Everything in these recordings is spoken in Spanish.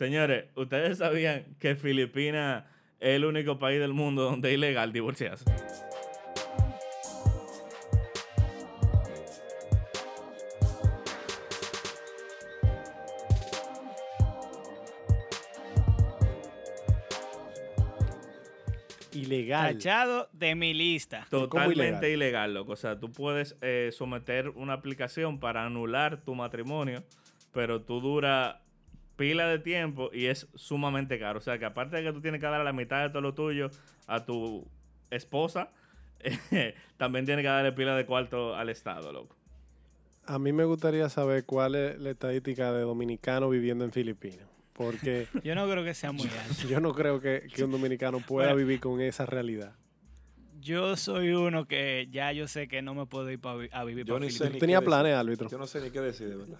Señores, ¿ustedes sabían que Filipinas es el único país del mundo donde es ilegal divorciarse? Ilegal. Tachado de mi lista. Totalmente ilegal? loco. O sea, tú puedes eh, someter una aplicación para anular tu matrimonio, pero tú dura pila de tiempo y es sumamente caro. O sea, que aparte de que tú tienes que dar la mitad de todo lo tuyo a tu esposa, también tienes que darle pila de cuarto al Estado, loco. A mí me gustaría saber cuál es la estadística de dominicanos viviendo en Filipinas. Porque Yo no creo que sea muy alto. yo no creo que, que un dominicano pueda Bueno. vivir con esa realidad. Yo soy uno que ya yo sé que no me puedo ir pa a vivir Yo para ni sé Filipinas. ni Tenía planes, árbitro. Yo no sé ni qué decir, de verdad.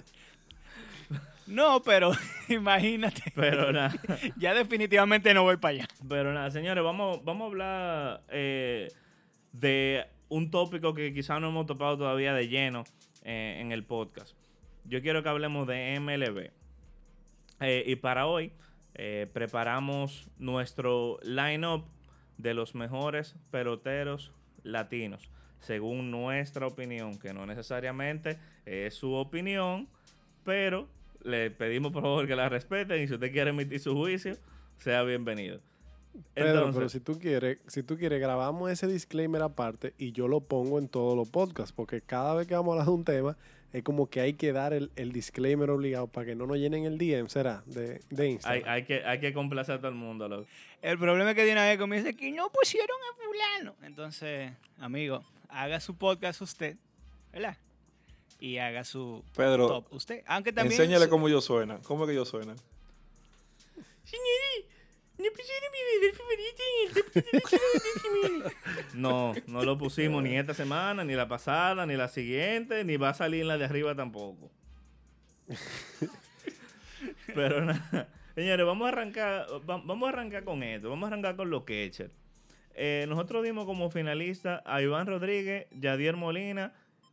No, pero imagínate. Pero nada. Ya definitivamente no voy para allá. Pero nada, señores, vamos, vamos a hablar eh, de un tópico que quizás no hemos topado todavía de lleno eh, en el podcast. Yo quiero que hablemos de MLB. Eh, y para hoy preparamos nuestro line-up de los mejores peloteros latinos, según nuestra opinión, que no necesariamente es su opinión, pero le pedimos por favor que la respeten y si usted quiere emitir su juicio, sea bienvenido. Pedro, pero Entonces, si tú quieres, si tú quieres, grabamos ese disclaimer aparte y yo lo pongo en todos los podcasts, porque cada vez que vamos a hablar de un tema, es como que hay que dar el, el disclaimer obligado para que no nos llenen el DM, será, de, de hay, Instagram. hay que, hay que complacer a todo el mundo, loco. El problema es que de una vez comienza que no pusieron a fulano. Entonces, amigo, haga su podcast usted, ¿verdad? Y haga su Pedro, top usted. Aunque también... enséñale su- cómo yo suena. ¿Cómo es que yo suena? No, no lo pusimos ni esta semana, ni la pasada, ni la siguiente, ni va a salir en la de arriba tampoco. Pero nada, señores, vamos a arrancar, va- vamos a arrancar con esto, vamos a arrancar con los catchers. Eh, nosotros dimos como finalista a Iván Rodríguez, Yadier Molina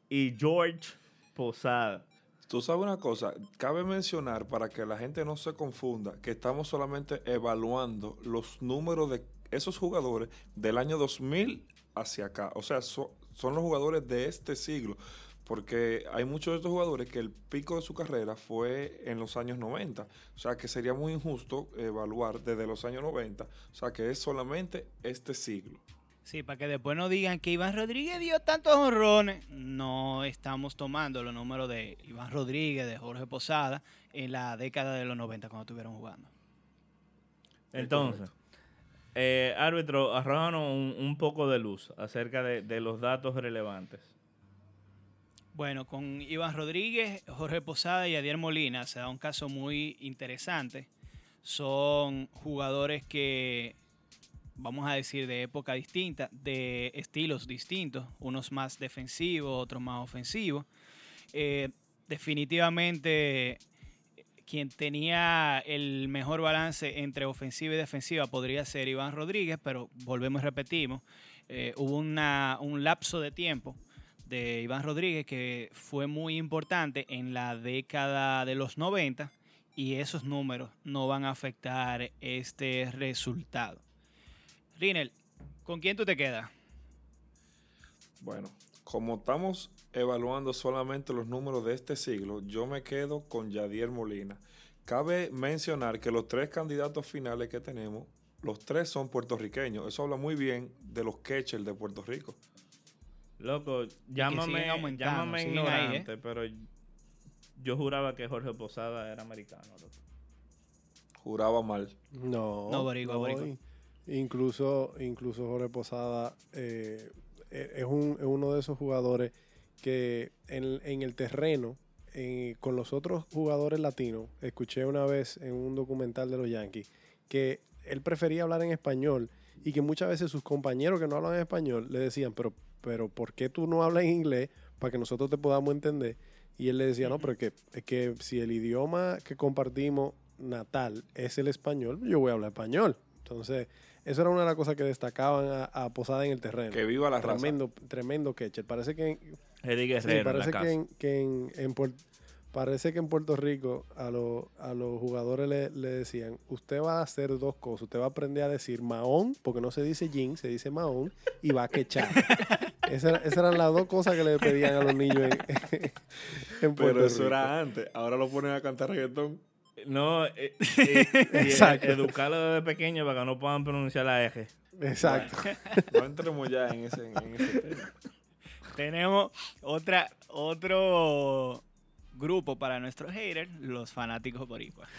y George Posada. Tú sabes una cosa, cabe mencionar para que la gente no se confunda que estamos solamente evaluando los números de esos jugadores del año 2000 hacia acá. O sea, so- son los jugadores de este siglo. Porque hay muchos de estos jugadores que el pico de su carrera fue en los años 90. O sea, que sería muy injusto evaluar desde los años 90. O sea, que es solamente este siglo. Sí, para que después no digan que Iván Rodríguez dio tantos honrones. No estamos tomando los números de Iván Rodríguez, de Jorge Posada, en la década de los 90 cuando estuvieron jugando. Entonces, eh, árbitro, arrójanos un, un poco de luz acerca de, de los datos relevantes. Bueno, con Iván Rodríguez, Jorge Posada y Adiel Molina se da un caso muy interesante. Son jugadores que, vamos a decir, de época distinta, de estilos distintos, unos más defensivos, otros más ofensivos. Eh, definitivamente, quien tenía el mejor balance entre ofensiva y defensiva podría ser Iván Rodríguez, pero volvemos y repetimos, eh, hubo una- un lapso de tiempo de Iván Rodríguez que fue muy importante en la década de los 90 y esos números no van a afectar este resultado. Rinel, ¿con quién tú te quedas? Bueno, como estamos evaluando solamente los números de este siglo, yo me quedo con Yadier Molina. Cabe mencionar que los tres candidatos finales que tenemos, los tres son puertorriqueños. Eso habla muy bien de los catchers de Puerto Rico. Loco, llámame, llámame siguen ahí, ¿eh? ignorante, pero yo juraba que Jorge Posada era americano. loco. Juraba mal. No, No, in- Incluso, incluso Jorge Posada eh, e- es, un- es uno de esos jugadores que en, en el terreno, con los otros jugadores latinos, escuché una vez en un documental de los Yankees que él prefería hablar en español y que muchas veces sus compañeros que no hablan español le decían, pero, pero ¿por qué tú no hablas en inglés para que nosotros te podamos entender? Y él le decía, no, pero que, es que si el idioma que compartimos natal es el español, yo voy a hablar español. Entonces, eso era una de las cosas que destacaban a, a Posada en el terreno. Que viva la raza. tremendo, tremendo catcher. Parece que, en- Eddie sí, Guerrero en la parece que, en, que en, en Puer- Parece que en Puerto Rico a, los- a los jugadores le, le decían, usted va a hacer dos cosas. Usted va a aprender a decir Mahón, porque no se dice Jin, se dice Mahón, y va a quechar. Esas, era- esas eran las dos cosas que le pedían a los niños en, en Puerto Pero eso Rico. era antes. Ahora lo ponen a cantar reggaetón. No, eh, eh, Exacto. educarlo desde pequeño para que no puedan pronunciar la eje. Exacto. No entremos ya en ese, en ese tema. Tenemos otra, otro grupo para nuestros haters, los fanáticos boricuas.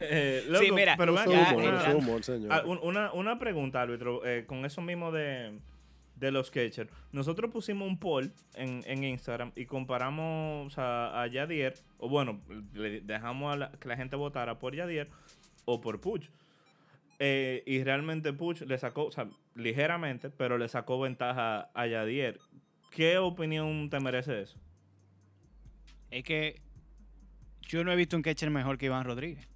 Eh, Sí, mira, pero ya humor, humor, señor. ah, un- una, una pregunta, árbitro, eh, con eso mismo de, de los catchers. Nosotros pusimos un poll en, en Instagram y comparamos sea, a Yadier, o bueno, le dejamos a la- que la gente votara por Yadier o por Puch. Eh, y realmente Puch le sacó, o sea, ligeramente, pero le sacó ventaja a Yadier. ¿Qué opinión te merece eso? Es que yo no he visto un catcher mejor que Iván Rodríguez.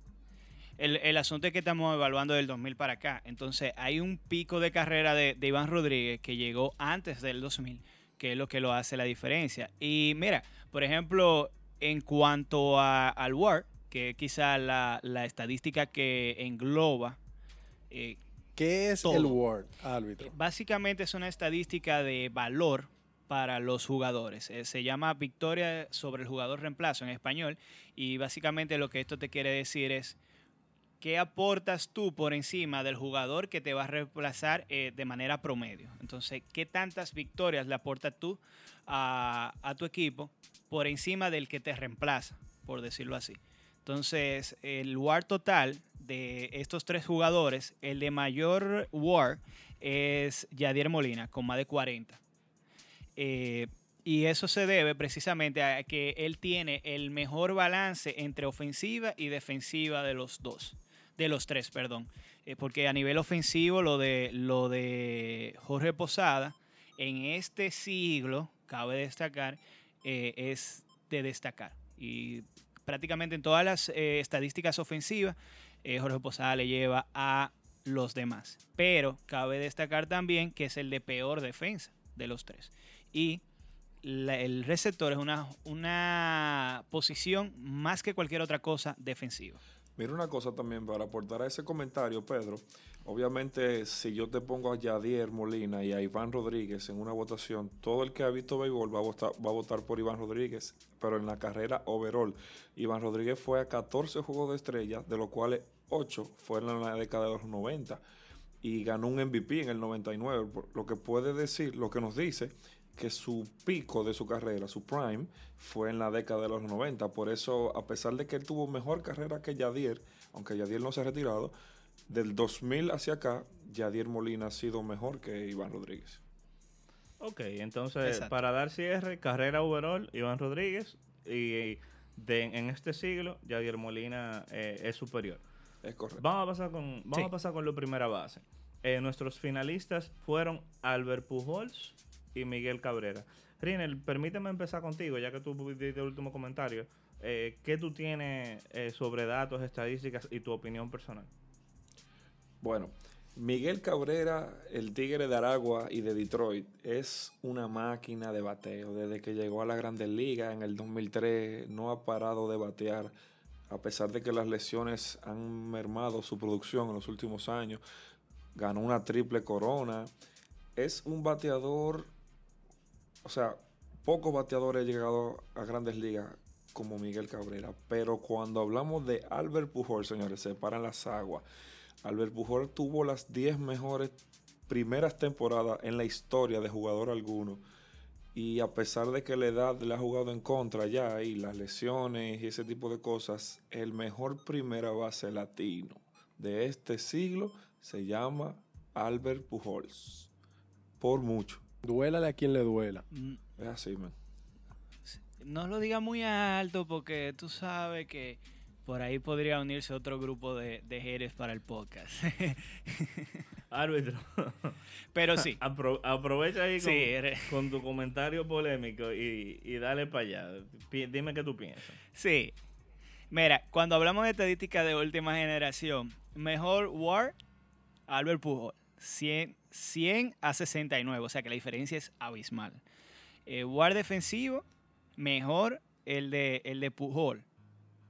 El, el asunto es que estamos evaluando del 2000 para acá. Entonces, hay un pico de carrera de, de Iván Rodríguez que llegó antes del 2000, que es lo que lo hace la diferencia. Y mira, por ejemplo, en cuanto a- al WAR, que es quizá la, la estadística que engloba eh, ¿Qué es todo. el Word, árbitro? Básicamente es una estadística de valor para los jugadores. Eh, se llama victoria sobre el jugador reemplazo en español y básicamente lo que esto te quiere decir es qué aportas tú por encima del jugador que te va a reemplazar eh, de manera promedio. Entonces, qué tantas victorias le aportas tú a, tu equipo por encima del que te reemplaza, por decirlo así. Entonces, el WAR total de estos tres jugadores, el de mayor WAR es Yadier Molina, con más de 40. Eh, y eso se debe precisamente a que él tiene el mejor balance entre ofensiva y defensiva de los dos, de los tres, perdón. Eh, porque a nivel ofensivo lo de, lo de Jorge Posada en este siglo, cabe destacar, eh, es de destacar. Y prácticamente en todas las eh, estadísticas ofensivas, Jorge Posada le lleva a los demás. Pero cabe destacar también que es el de peor defensa de los tres. Y el receptor es una, una posición más que cualquier otra cosa defensiva. Mira una cosa también para aportar a ese comentario, Pedro. Obviamente, si yo te pongo a Yadier Molina y a Iván Rodríguez en una votación, todo el que ha visto béisbol va a votar, por Iván Rodríguez, pero en la carrera overall. Iván Rodríguez fue a 14 juegos de estrellas, de los cuales 8 fueron en la década de los 90 y ganó un MVP en el 99, por- lo que puede decir, lo que nos dice que su pico de su carrera, su prime, fue en la década de los 90. Por eso, a pesar de que él tuvo mejor carrera que Yadier, aunque Yadier no se ha retirado, del 2000 hacia acá, Yadier Molina ha sido mejor que Iván Rodríguez. Ok, entonces Exacto. para dar cierre, carrera overall, Iván Rodríguez y de, en este siglo, Yadier Molina eh, es superior. Es correcto. Vamos a pasar con, vamos Sí. a pasar con la primera base. Eh, nuestros finalistas fueron Albert Pujols y Miguel Cabrera. Rinel, permíteme empezar contigo, ya que tú diste el último comentario. Eh, ¿Qué tú tienes eh, sobre datos, estadísticas y tu opinión personal? Bueno, Miguel Cabrera, el Tigre de Aragua y de Detroit, es una máquina de bateo. Desde que llegó a la Grandes Ligas en el 2003, no ha parado de batear, a pesar de que las lesiones han mermado su producción en los últimos años. Ganó una triple corona. Es un bateador, o sea, pocos bateadores han llegado a Grandes Ligas como Miguel Cabrera. Pero cuando hablamos de Albert Pujol, señores, se paran las aguas. Albert Pujol tuvo las 10 mejores primeras temporadas en la historia de jugador alguno. Y a pesar de que la edad le ha jugado en contra ya y las lesiones y ese tipo de cosas, el mejor primera base latino de este siglo se llama Albert Pujols. Por mucho. Duélale a quien le duela. Mm, Es así, man. No lo diga muy alto porque tú sabes que por ahí podría unirse otro grupo de, de haters para el podcast. Árbitro, Pero sí, apro- aprovecha ahí con, sí, eres- con tu comentario polémico y, y dale para allá. Dime qué tú piensas. sí. Mira, cuando hablamos de estadística de última generación, mejor WAR, Albert Pujol, 100, 100 a 69, o sea que la diferencia es abismal. Eh, WAR defensivo, mejor el de, el de Pujol.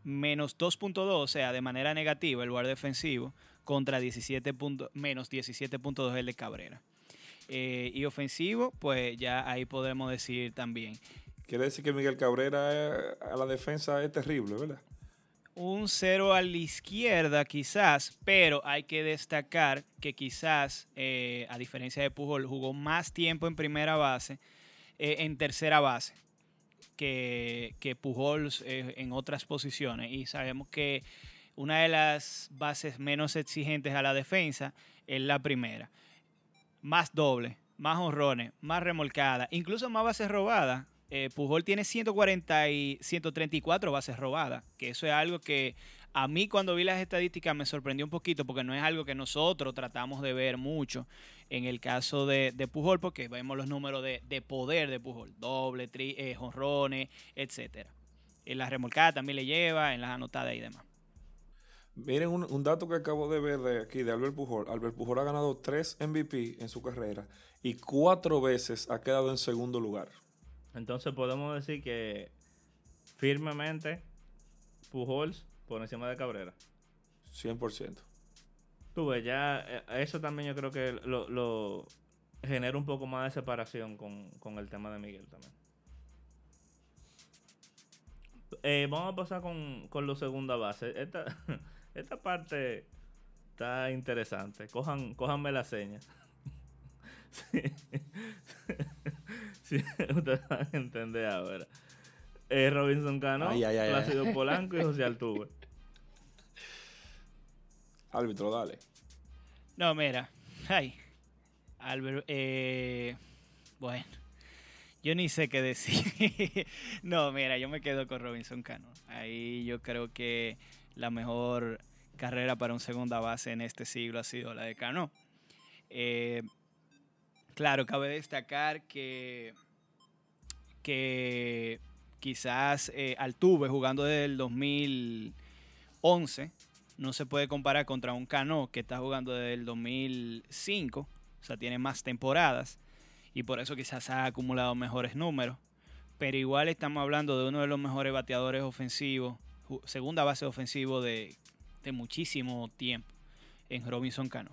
Menos 2.2, o sea, de manera negativa el lugar defensivo, contra 17 menos 17.2 el de Cabrera. Eh, y ofensivo, pues ya ahí podemos decir también. Quiere decir que Miguel Cabrera eh, a la defensa es terrible, ¿verdad? Un cero a la izquierda quizás, pero hay que destacar que quizás, eh, a diferencia de Pujol, jugó más tiempo en primera base, en tercera base que, que Pujols en otras posiciones. Y sabemos que una de las bases menos exigentes a la defensa es la primera. Más doble, más honrones, más remolcada, incluso más bases robadas. Eh, Pujol tiene 140 y 134 bases robadas, que eso es algo que a mí cuando vi las estadísticas me sorprendió un poquito porque no es algo que nosotros tratamos de ver mucho en el caso de, Pujol porque vemos los números de, poder de Pujol, doble, tri, eh, jonrones, etc. En la remolcada también le lleva, en las anotadas y demás. Miren un, dato que acabo de ver de aquí de Albert Pujol. Albert Pujol ha ganado tres MVP en su carrera y cuatro veces ha quedado en segundo lugar. Entonces podemos decir que firmemente Pujols por encima de Cabrera. 100%. Tú ves, ya eh, eso también yo creo que lo, genera un poco más de separación con, el tema de Miguel también. Eh, vamos a pasar con, con los segunda base. Esta, esta parte está interesante. Cojan, cójanme la seña. sí. ustedes van a entender ahora. Eh, Robinson Cano, Plácido Polanco y José Altuve. Árbitro, dale. No, mira. Ay. Albert, eh, bueno. Yo ni sé qué decir. no, mira, yo me quedo con Robinson Cano. Ahí yo creo que la mejor carrera para un segunda base en este siglo ha sido la de Cano. Eh, claro, cabe destacar que, que quizás eh, Altuve jugando desde el 2011 no se puede comparar contra un Cano que está jugando desde el 2005, o sea, tiene más temporadas y por eso quizás ha acumulado mejores números, pero igual estamos hablando de uno de los mejores bateadores ofensivos segunda base ofensivo de, muchísimo tiempo en Robinson Cano.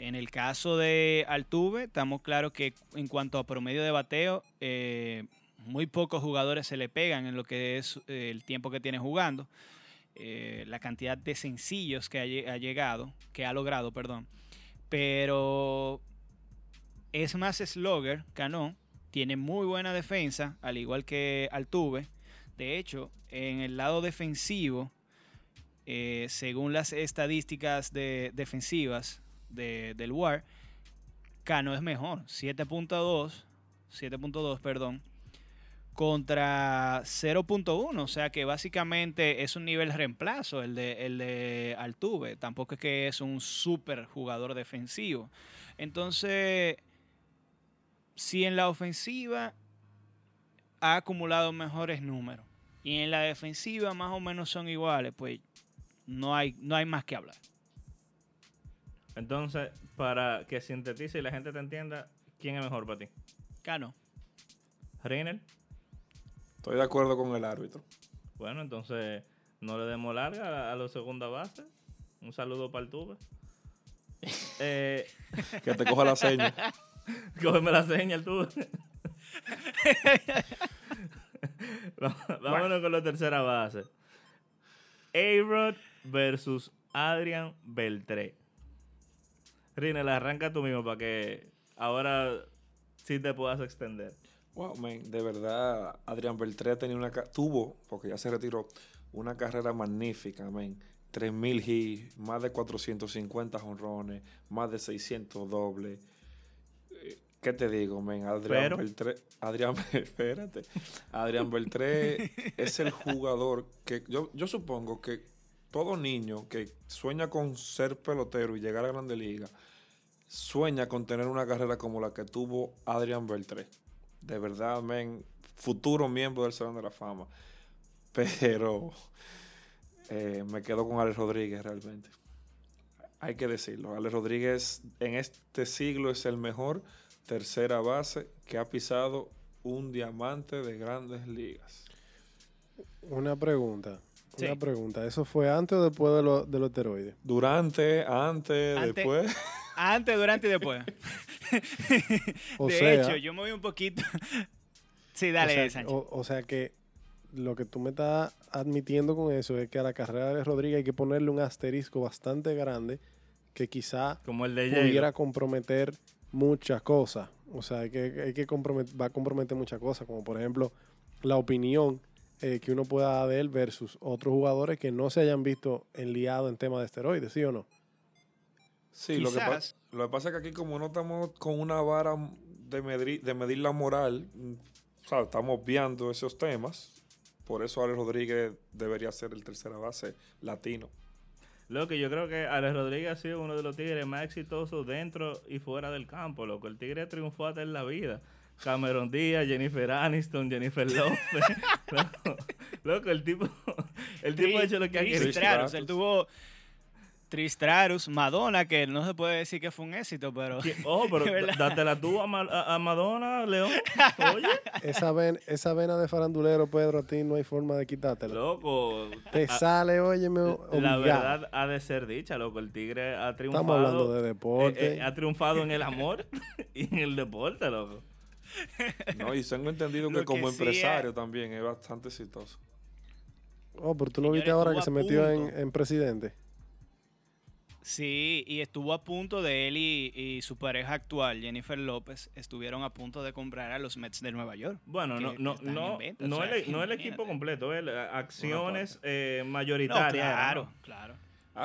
En el caso de Altuve, estamos claros que en cuanto a promedio de bateo, eh, muy pocos jugadores se le pegan en lo que es eh, el tiempo que tiene jugando. Eh, la cantidad de sencillos que ha, llegado, que ha logrado, perdón. Pero es más slugger, Cano. Tiene muy buena defensa, al igual que Altuve. De hecho, en el lado defensivo, según las estadísticas de, defensivas del WAR, Cano es mejor. 7.2, 7.2, perdón, contra 0.1. O sea que básicamente es un nivel reemplazo el de, el de Altuve. Tampoco es que es un super jugador defensivo. Entonces, si en la ofensiva ha acumulado mejores números y en la defensiva más o menos son iguales, pues no hay, no hay más que hablar. Entonces, para que sintetice y la gente te entienda, ¿quién es mejor para ti? Cano. ¿Reiner? Estoy de acuerdo con el árbitro. Bueno, entonces no le demos larga a, los segunda base. Un saludo para el tuve. Eh, que te coja la seña. Cógeme la seña, el tuve. Vámonos con la tercera base. A-Rod versus Adrian Beltré. Rinel, arranca tú mismo para que ahora sí te puedas extender. Wow, man, de verdad, Adrian Beltré tenía una tuvo, porque ya se retiró, una carrera magnífica, man. 3000 hits, más de 450 honrones, más de 600 dobles ¿Qué te digo, men? Adrián Beltré. Adrián, espérate. Adrián Beltré es el jugador que. Yo, yo supongo que todo niño que sueña con ser pelotero y llegar a Grande Liga sueña con tener una carrera como la que tuvo Adrián Beltré. De verdad, men. Futuro miembro del Salón de la Fama. Pero eh, me quedo con Alex Rodríguez realmente. Hay que decirlo. Alex Rodríguez en este siglo es el mejor tercera base que ha pisado un diamante de grandes ligas. Una pregunta. Sí. Una pregunta. ¿Eso fue antes o después de, lo- de los esteroides? Durante, antes, Antes. después. Antes, durante y después. O de sea, hecho, yo me voy un poquito. sí, dale, o sea, Sánchez. o- o sea que lo que tú me estás admitiendo con eso es que a la carrera de Rodríguez hay que ponerle un asterisco bastante grande que quizá Como el de pudiera comprometer muchas cosas. O sea, hay que, hay que va a comprometer muchas cosas, como por ejemplo la opinión eh, que uno pueda dar de él versus otros jugadores que no se hayan visto enliados en temas de esteroides, ¿sí o no? Sí, lo que, pa- Quizás. lo que pasa es que aquí como no estamos con una vara de medir, de medir la moral, o sea, estamos viendo esos temas. Por eso Alex Rodríguez debería ser el tercera base latino. Lo que yo creo que Alex Rodríguez ha sido uno de los tigres más exitosos dentro y fuera del campo, loco. El tigre triunfó hasta en la vida. Cameron Díaz, Jennifer Aniston, Jennifer López. loco, loco, el tipo, el tipo ha hecho lo que ha querido. Tris Stratus, Stratus. Él tuvo Tristrarus, Madonna, que no se puede decir que fue un éxito, pero. Que- Oh, pero dátela tú a, Ma- a- a Madonna, León. Oye, Esa, ven- esa vena de farandulero, Pedro, a ti no hay forma de quitártela. loco. Te a- sale, óyeme, la obligado. verdad ha de ser dicha, loco. El tigre ha triunfado. Estamos hablando de deporte. eh, eh, ha triunfado en el amor y en el deporte, loco. ¿No? Y tengo entendido que Lo como sí empresario es- también es bastante exitoso. Oh, pero tú Señores, viste ahora que se metió en, presidente. Sí, y estuvo a punto de él y, y su pareja actual, Jennifer López, estuvieron a punto de comprar a los Mets de Nueva York. Bueno, que- no, que no, no, o no, sea, el, no el equipo completo, el, acciones eh, mayoritarias. claro, ¿no? claro.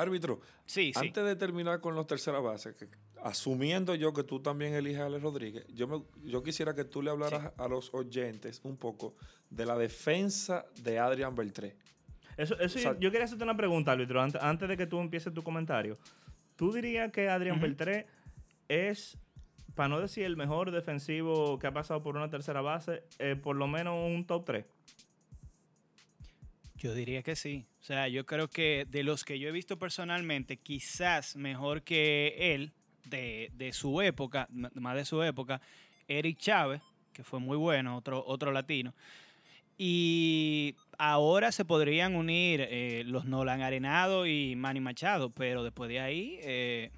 Árbitro, Sí, sí. antes de terminar con los terceras bases, que- asumiendo yo que tú también eliges a Alex Rodríguez, yo, me- yo quisiera que tú le hablaras a los oyentes un poco de la defensa de Adrian Beltré. Eso, eso O sea- yo quería hacerte una pregunta, árbitro, antes, antes de que tú empieces tu comentario. ¿Tú dirías que Adrián Ujú. Beltré es, para no decir el mejor defensivo que ha pasado por una tercera base, eh, por lo menos un top 3? Yo diría que sí. O sea, yo creo que de los que yo he visto personalmente, quizás mejor que él, de, de su época, más de su época, Eric Chávez, que fue muy bueno, otro, otro latino. Y ahora se podrían unir eh, los Nolan Arenado y Manny Machado, pero después de ahí eh,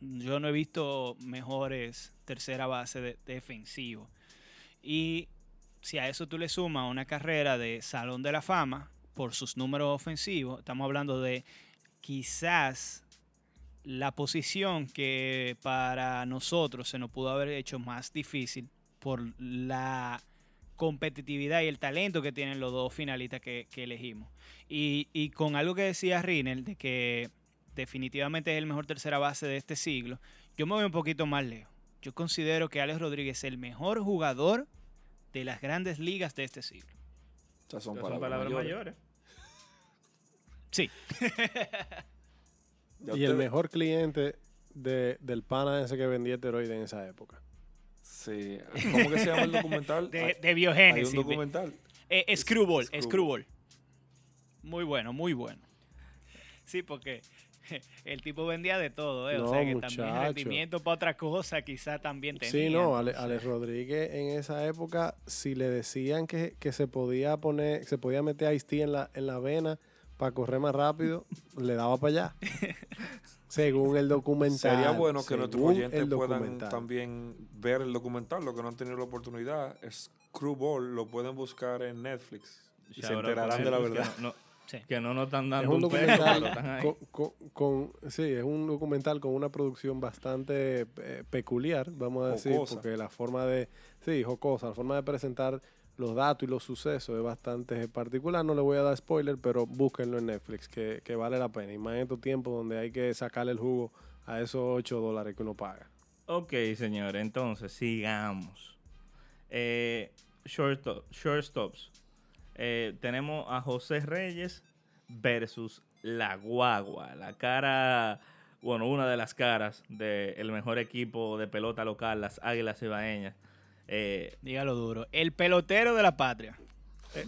yo no he visto mejores tercera base de, defensivo. Y si a eso tú le sumas una carrera de Salón de la Fama por sus números ofensivos, estamos hablando de quizás la posición que para nosotros se nos pudo haber hecho más difícil por la competitividad y el talento que tienen los dos finalistas que, elegimos. Y, y con algo que decía Rinel, de que definitivamente es el mejor tercera base de este siglo, yo me voy un poquito más lejos. Yo considero que Alex Rodríguez es el mejor jugador de las grandes ligas de este siglo. Son Son palabras, palabras mayores. mayores. Sí, Y el mejor cliente de- del pana ese que vendía esteroides en esa época. Sí. ¿Cómo que se llama el documental? de, Hay- de Hay biogénesis. un documental. Eh, Screwball, Screwball. Screwball. Muy bueno, muy bueno. Sí, porque el tipo vendía de todo, ¿eh? o No, sea que también muchacho. rendimiento para otra cosa quizá también tenía. Sí, no, Ale- Alex Rodríguez en esa época, si le decían que, que se podía poner, se podía meter Ice Tea en la, en la vena para correr más rápido, le daba para allá. Según el documental. Sería bueno que nuestros oyentes puedan también ver el documental, los que no han tenido la oportunidad. Screwball lo pueden buscar en Netflix y se enterarán de la verdad. no- no- Sí. que no nos están Es dando un un, peso, pero están documental ahí. con, con- con- sí, es un documental con una producción bastante eh, peculiar, vamos a decir, Jocosa. porque la forma de, sí, jocosa, la forma de presentar los datos y los sucesos es bastante particular. No le voy a dar spoiler, pero búsquenlo en Netflix, que, que vale la pena. Y más en estos tiempos donde hay que sacarle el jugo a esos 8 dólares que uno paga. Ok, señores, entonces sigamos. Eh, shortstop- shortstops. Eh, tenemos a José Reyes versus la Guagua, la cara, bueno, una de las caras del mejor equipo de pelota local, las Águilas Ibaeñas. Eh, Dígalo duro. El pelotero de la patria.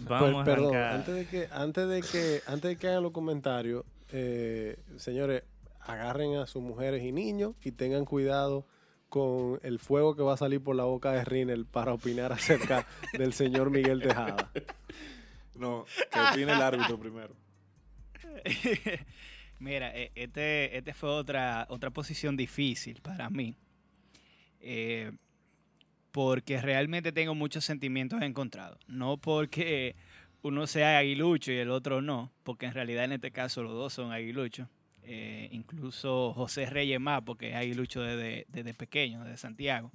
vamos Per- a perdón, arrancar. antes de que, antes de que, antes de que hagan los comentarios, eh, señores, agarren a sus mujeres y niños y tengan cuidado con el fuego que va a salir por la boca de Rinel para opinar acerca del señor Miguel Tejada. No, que opine el árbitro primero. Mira, e- este, este fue otra, otra posición difícil para mí. Eh, porque realmente tengo muchos sentimientos encontrados. No porque uno sea aguilucho y el otro no, porque en realidad en este caso los dos son aguiluchos. Eh, incluso José Reyes más, porque es aguilucho desde, desde pequeño, desde Santiago.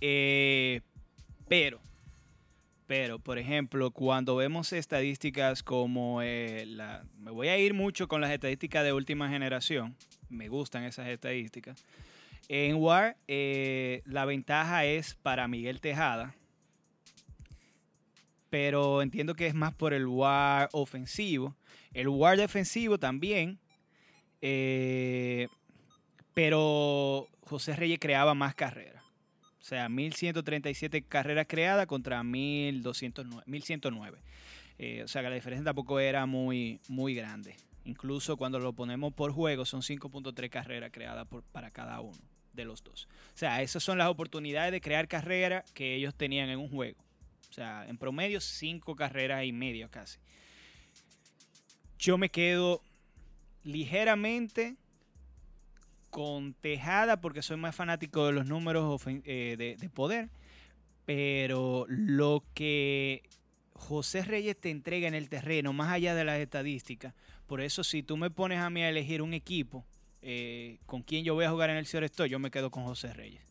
Eh, pero, pero, por ejemplo, cuando vemos estadísticas como eh, la... Me voy a ir mucho con las estadísticas de última generación. Me gustan esas estadísticas. En WAR, eh, la ventaja es para Miguel Tejada. Pero entiendo que es más por el WAR ofensivo. El WAR defensivo también. eh, pero José Reyes creaba más carreras. O sea, 1137 carreras creadas contra 1209, 1109. Eh, o sea, que la diferencia tampoco era muy, muy grande. Incluso cuando lo ponemos por juego, son 5.3 carreras creadas por, para cada uno de los dos. O sea, esas son las oportunidades de crear carreras que ellos tenían en un juego. O sea, en promedio, 5 carreras y media casi. Yo me quedo ligeramente con Tejada porque soy más fanático de los números eh, de, de poder. Pero lo que José Reyes te entrega en el terreno, más allá de las estadísticas, por eso si tú me pones a mí a elegir un equipo eh, con quien yo voy a jugar en el Ciudad Estoy, yo me quedo con José Reyes.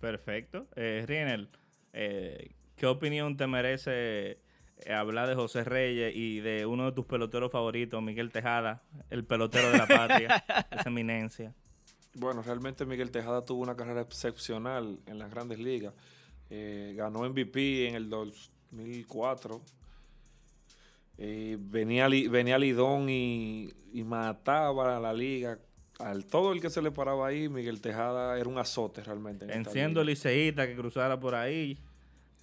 Perfecto. Eh, Rienel, eh, ¿qué opinión te merece hablar de José Reyes y de uno de tus peloteros favoritos, Miguel Tejada, el pelotero de la patria, esa eminencia? Bueno, realmente Miguel Tejada tuvo una carrera excepcional en las grandes ligas. Eh, ganó MVP en el 2004. Eh, venía, venía Lidón y, y mataba a la liga. Al todo el que se le paraba ahí, Miguel Tejada era un azote realmente. en Enciendo liceíta que cruzara por ahí,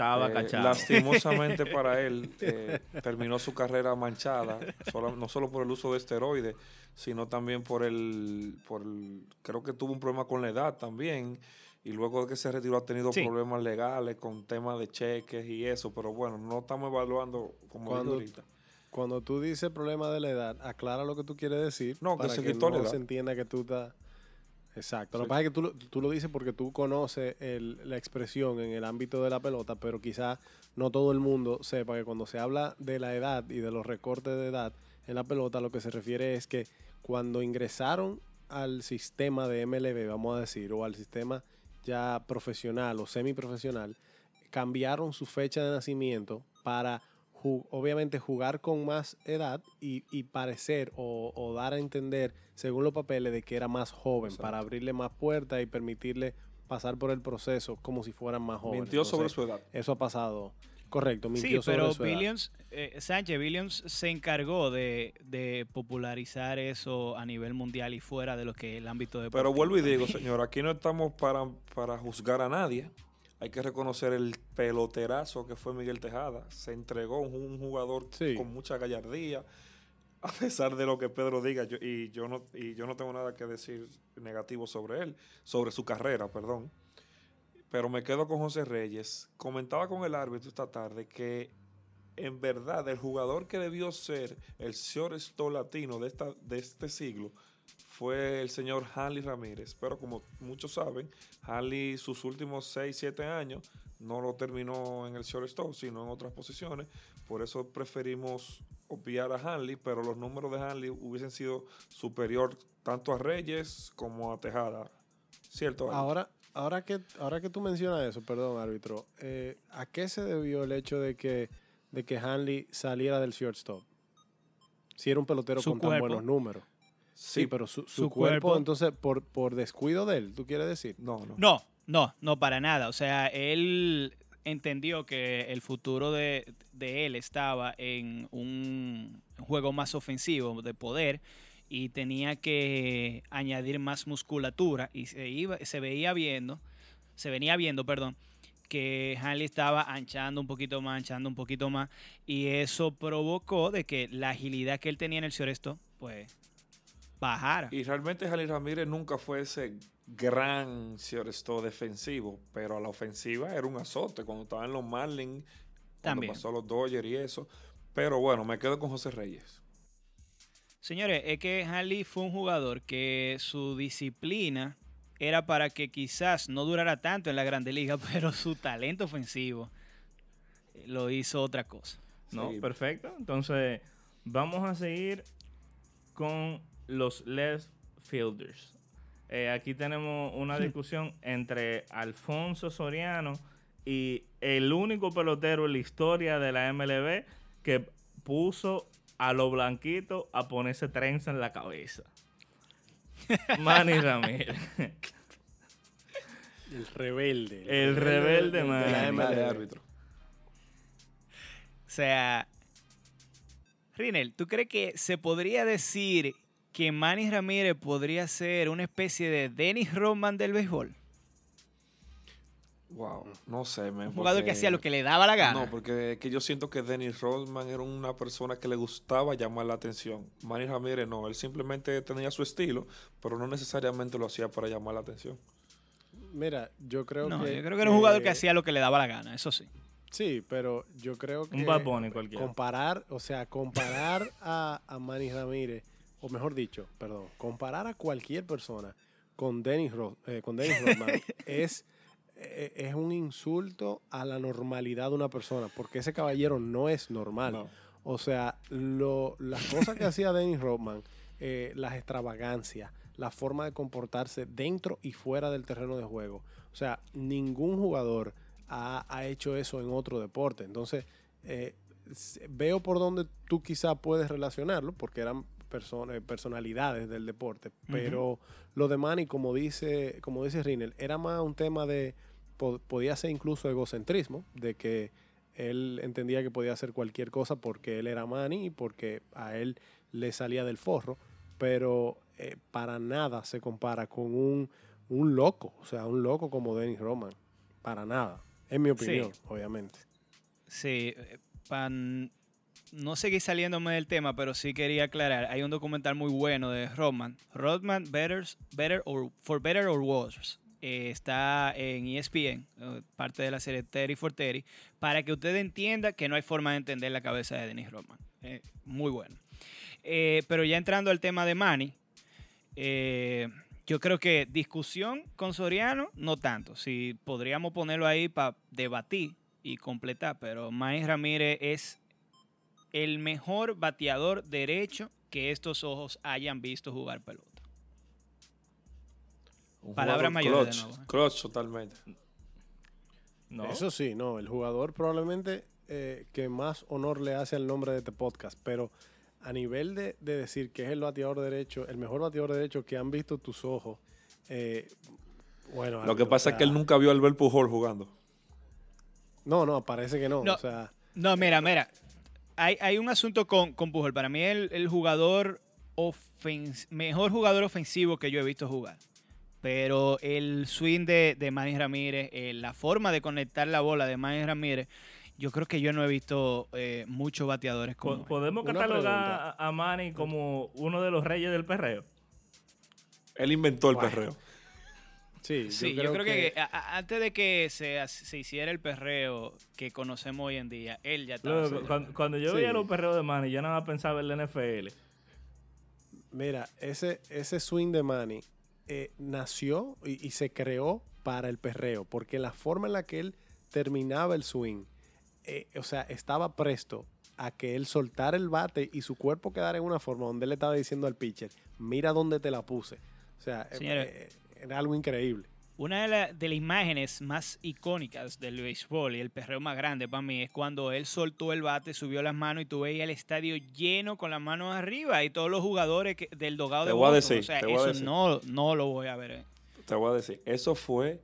estaba Eh, cachado. Lastimosamente para él, eh, terminó su carrera manchada, solo- no solo por el uso de esteroides, sino también por el, por el- creo que tuvo un problema con la edad también, y luego de que se retiró ha tenido Sí. problemas legales con temas de cheques y eso, pero bueno, no estamos evaluando como digo Cuando- ahorita. Cuando tú dices problema de la edad, aclara lo que tú quieres decir. No, que para se que quitó la no edad. se entienda que tú estás... Exacto. Lo que pasa es que tú, lo- tú lo dices porque tú conoces el- la expresión en el ámbito de la pelota, pero quizás no todo el mundo sepa que cuando se habla de la edad y de los recortes de edad en la pelota, lo que se refiere es que cuando ingresaron al sistema de MLB, vamos a decir, o al sistema ya profesional o semiprofesional, cambiaron su fecha de nacimiento para ju- obviamente jugar con más edad y, y parecer o, o dar a entender, según los papeles, de que era más joven, Exacto. para abrirle más puertas y permitirle pasar por el proceso como si fueran más jóvenes. Mintió sobre su edad. Eso ha pasado. Correcto, mintió Sí, sobre pero su edad. Williams, eh, Sánchez Williams se encargó de, de popularizar eso a nivel mundial y fuera de lo que es el ámbito de Pero vuelvo y digo, señor, aquí no estamos para, para juzgar a nadie. Hay que reconocer el peloterazo que fue Miguel Tejada. Se entregó un, jugador Sí. con mucha gallardía, a pesar de lo que Pedro diga. yo- y, yo no, y yo no tengo nada que decir negativo sobre él, sobre su carrera, perdón. Pero me quedo con José Reyes. Comentaba con el árbitro esta tarde que en verdad el jugador que debió ser el shortstop latino de, esta, de este siglo fue el señor Hanley Ramírez. Pero como muchos saben, Hanley sus últimos 6, 7 años no lo terminó en el shortstop, sino en otras posiciones. Por eso preferimos obviar a Hanley, pero los números de Hanley hubiesen sido superior tanto a Reyes como a Tejada. ¿Cierto? Ahora, ahora, que, ahora que tú mencionas eso, perdón, árbitro, eh, ¿a qué se debió el hecho de que, de que Hanley saliera del shortstop? Si era un pelotero Su con tan buenos números. Sí, pero su, su su cuerpo, cuerpo. entonces, por, por descuido de él, ¿tú quieres decir? no, no. No, no, no para nada. O sea, él entendió que el futuro de, de él estaba en un juego más ofensivo, de poder, y tenía que añadir más musculatura. Y se, iba, se veía viendo, se venía viendo, perdón, que Hanley estaba anchando un poquito más, anchando un poquito más, y eso provocó de que la agilidad que él tenía en el shortstop, pues, bajara. Y realmente Jalil Ramírez nunca fue ese gran shortstop defensivo, pero a la ofensiva era un azote. Cuando estaba en los Marlins, Cuando También. pasó los Dodgers y eso. Pero bueno, me quedo con José Reyes. Señores, es que Hanley fue un jugador que su disciplina era para que quizás no durara tanto en la Grande Liga, pero su talento ofensivo lo hizo otra cosa. No, Sí. perfecto. Entonces, vamos a seguir con los left fielders. Eh, aquí tenemos una discusión entre Alfonso Soriano y el único pelotero en la historia de la MLB que puso a los blanquitos a ponerse trenza en la cabeza. Manny Ramírez. El rebelde. El rebelde, de- de man. la de MLB. árbitro. O sea, Rinel, ¿tú crees que se podría decir que Manny Ramírez podría ser una especie de Dennis Rodman del béisbol? Wow, no sé, Un jugador que hacía lo que le daba la gana. No, porque es que yo siento que Dennis Rodman era una persona que le gustaba llamar la atención. Manny Ramírez no, él simplemente tenía su estilo, pero no necesariamente lo hacía para llamar la atención. Mira, yo creo No, que. yo creo que era un jugador que hacía lo que le daba la gana, eso sí. Sí, pero yo creo que. Un Bad Bunny cualquiera. Comparar, o sea, comparar a, a Manny Ramírez, o mejor dicho, perdón, comparar a cualquier persona con Dennis, Ro- eh, con Dennis Rodman es, eh, es un insulto a la normalidad de una persona, porque ese caballero no es normal. No. O sea, lo, las cosas que hacía Dennis Rodman, eh, las extravagancias, la forma de comportarse dentro y fuera del terreno de juego. O sea, ningún jugador ha, ha hecho eso en otro deporte. Entonces, veo por dónde tú quizá puedes relacionarlo, porque eran eh, personalidades del deporte. Pero lo de Manny, como dice, como dice Rinel, era más un tema de, po- podía ser incluso egocentrismo, de que él entendía que podía hacer cualquier cosa porque él era Manny y porque a él le salía del forro, pero eh, para nada se compara con un, un loco, o sea, un loco como Dennis Roman, para nada, en mi opinión, obviamente. Sí, para no seguir saliéndome del tema, pero sí quería aclarar, hay un documental muy bueno de Rodman, Rodman Better, better or, for Better or Worse. Eh, está en ESPN, eh, parte de la serie Terry for Terry, para que usted entienda que no hay forma de entender la cabeza de Dennis Rodman. Eh, muy bueno. Pero ya entrando al tema de Manny, yo creo que discusión con Soriano, no tanto. Si podríamos ponerlo ahí para debatir y completar, pero Manny Ramírez es el mejor bateador derecho que estos ojos hayan visto jugar pelota. Un Palabra mayor de clutch, nuevo. clutch totalmente. No. Eso sí, no, el jugador probablemente eh, que más honor le hace al nombre de este podcast, pero a nivel de, de decir que es el bateador derecho, el mejor bateador derecho que han visto tus ojos, eh, bueno. Lo que o pasa es que él nunca vio a Albert Pujol jugando. No, no, parece que no, No. o sea, No, mira, mira. Hay, hay un asunto con, con Pujol. Para mí, el, el jugador ofens- mejor jugador ofensivo que yo he visto jugar. Pero el swing de, de Manny Ramírez, eh, la forma de conectar la bola de Manny Ramírez, yo creo que yo no he visto eh, muchos bateadores como él. ¿Podemos catalogar a a Manny como uno de los reyes del perreo? Él inventó el Bueno. perreo. Sí, Sí, yo creo, que, a- antes de que se, se hiciera el perreo que conocemos hoy en día, él ya estaba. Luego, cuando, cuando yo Sí. veía los perreos de Manny, yo nada más pensaba en la NFL. Mira, ese, ese swing de Manny eh, nació y, y se creó para el perreo, porque la forma en la que él terminaba el swing, eh, o sea, estaba presto a que él soltara el bate y su cuerpo quedara en una forma donde él le estaba diciendo al pitcher, mira dónde te la puse. O sea, Señores. eh, era algo increíble. Una de, la- de las imágenes más icónicas del béisbol y el perreo más grande para mí es cuando él soltó el bate, subió las manos y tú veías el estadio lleno con las manos arriba y todos los jugadores que- del dogado Te de voy a Boston. decir, o sea, te voy a eso decir. no, no lo voy a ver. eh. Te voy a decir, eso fue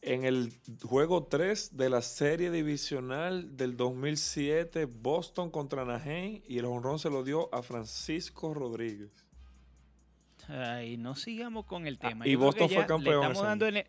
en el juego 3 de la serie divisional del 2007, Boston contra Anaheim, y el honrón se lo dio a Francisco Rodríguez. Ay, no sigamos con el Ah, tema. y Yo Boston fue campeón Le estamos, ese dando el-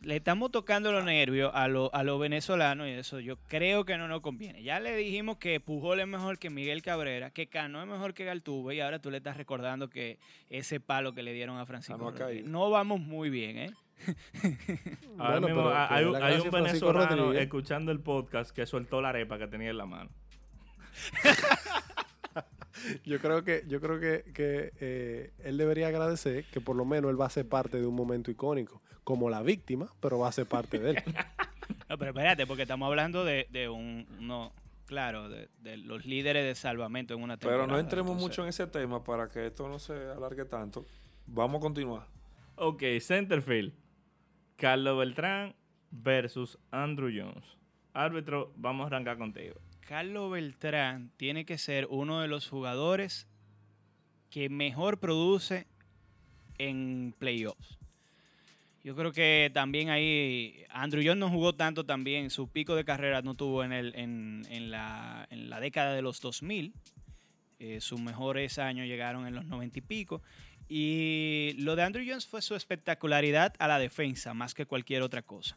le estamos tocando los nervios a los a los venezolanos y eso yo creo que no nos conviene. Ya le dijimos que Pujol es mejor que Miguel Cabrera, que Cano es mejor que Galtuve y ahora tú le estás recordando que ese palo que le dieron a Francisco caído. No vamos muy bien, ¿eh? Ahora Bueno, mismo pero hay, un venezolano escuchando el podcast que soltó la arepa que tenía en la mano. Yo creo que, yo creo que, que, eh, él debería agradecer que por lo menos él va a ser parte de un momento icónico, como la víctima, pero va a ser parte de él. No, pero espérate, porque estamos hablando de, de un, uno, claro, de, de los líderes de salvamento en una temporada. Pero no entremos entonces- mucho en ese tema para que esto no se alargue tanto. Vamos a continuar. Ok, centerfield. Carlos Beltrán versus Andrew Jones. Árbitro, vamos a arrancar contigo. Carlos Beltrán tiene que ser uno de los jugadores que mejor produce en playoffs. Yo creo que también ahí Andrew Jones no jugó tanto también, su pico de carrera no tuvo en, el, en, en la, en la década de los 2000. Eh, sus mejores años llegaron en los 90 y pico. Y lo de Andrew Jones fue su espectacularidad a la defensa, más que cualquier otra cosa.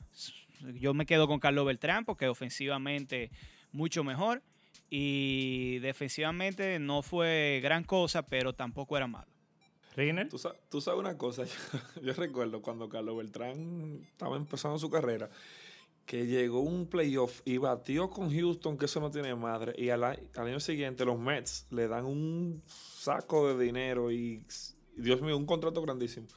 Yo me quedo con Carlos Beltrán porque ofensivamente mucho mejor y defensivamente no fue gran cosa, pero tampoco era malo. Riner. Tú, tú sabes una cosa, yo, yo recuerdo cuando Carlos Beltrán estaba empezando su carrera, que llegó un playoff y batió con Houston, que eso no tiene madre, y al, al año siguiente los Mets le dan un saco de dinero y, Dios mío, un contrato grandísimo.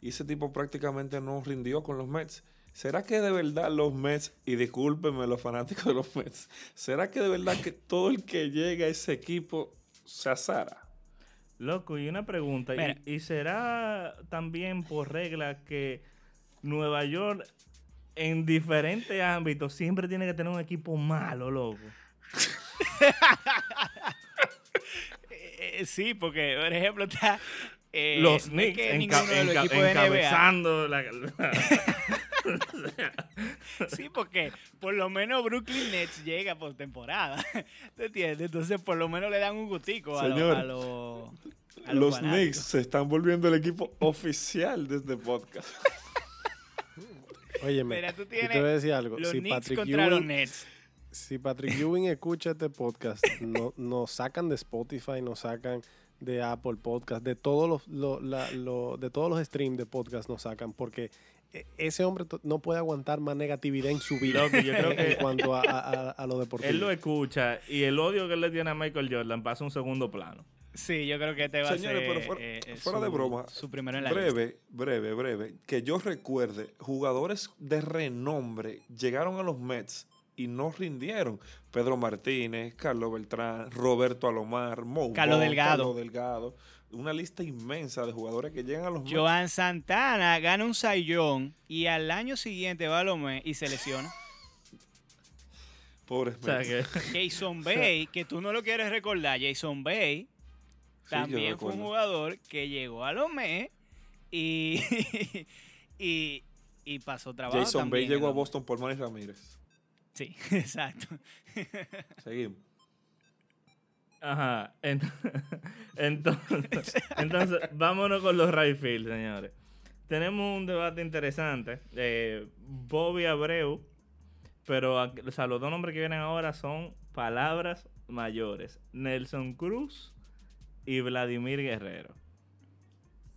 Y ese tipo prácticamente no rindió con los Mets. ¿Será que de verdad los Mets, y discúlpenme los fanáticos de los Mets, ¿será que de verdad que todo el que llega a ese equipo se azara? Loco, y una pregunta. ¿y-. ¿Y, será también por regla que Nueva York en diferentes ámbitos siempre tiene que tener un equipo malo, loco? Eh, sí, porque, por ejemplo, está... eh, Los no es Knicks que enca- enca- encabezando la... Sí, porque por lo menos Brooklyn Nets llega por temporada. ¿Te entiendes? Entonces, por lo menos le dan un gustico a, los- Señor, a los. a Los. Knicks se están volviendo el equipo oficial de este podcast. Óyeme, Mira, tú yo tienes te voy a decir algo. Los Si Knicks Patrick, contra los Ewing, Nets. si Patrick Ewing escucha este podcast, no- nos sacan de Spotify, nos sacan de Apple Podcast, de todos los, lo- la- lo- de todos los streams de podcast nos sacan, porque ese hombre no puede aguantar más negatividad en su vida Loco, yo creo en que- cuanto a, a- a- lo deportivo. Él lo escucha y el odio que él le tiene a Michael Jordan pasa a un segundo plano. Sí, yo creo que este va Señores, a ser. pero fuera- eh, eh, fuera su- de broma, Su primero en la lista. Breve, breve, breve. Que yo recuerde, jugadores de renombre llegaron a los Mets y no rindieron. Pedro Martínez, Carlos Beltrán, Roberto Alomar, Mo Carlos Delgado. Carlos Delgado. Una lista inmensa de jugadores que llegan a los Mets. Joan Santana gana un sayón y al año siguiente va a los Mets y se lesiona. Pobres O sea Mets. que Jason Bay, que tú no lo quieres recordar, Jason Bay Sí, también fue un jugador que llegó a los Mets y, y, y pasó trabajo. Jason Bay llegó a Boston por Manny Ramírez. Sí, exacto. Seguimos. Ajá. Ent- Entonces, entonces, vámonos con los right field, señores. Tenemos un debate interesante. Eh, Bobby Abreu, pero a- o sea, los dos nombres que vienen ahora son palabras mayores. Nelson Cruz y Vladimir Guerrero.